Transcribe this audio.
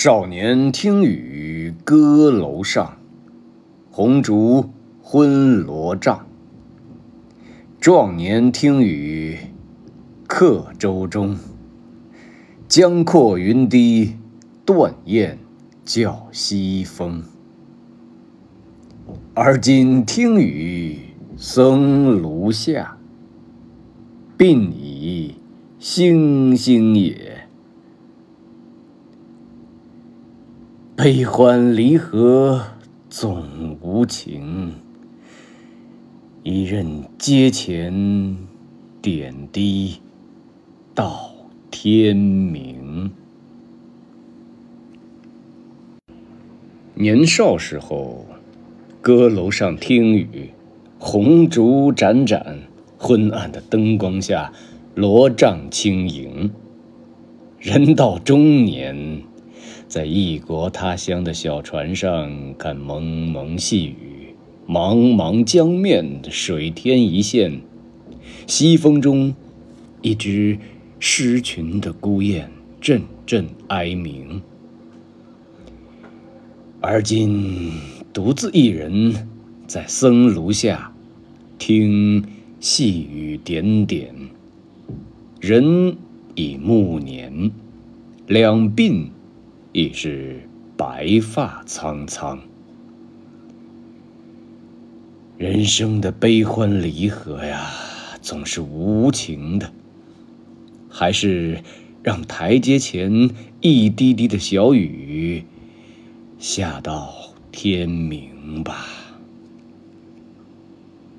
少年听雨歌楼上，红烛昏罗帐。壮年听雨客舟中，江阔云低，断雁叫西风。而今听雨僧庐下，鬓已星星也。悲欢离合总无情，一任阶前点滴到天明。年少时候，歌楼上听雨，红烛盏盏，昏暗的灯光下，罗帐轻盈。人到中年。在异国他乡的小船上，看蒙蒙细雨，茫茫江面，水天一线，西风中，一只失群的孤雁阵阵哀鸣。而今独自一人在僧庐下，听细雨点点，人已暮年，两鬓。已是白发苍苍。人生的悲欢离合呀，总是无情的。还是让台阶前一滴滴的小雨下到天明吧。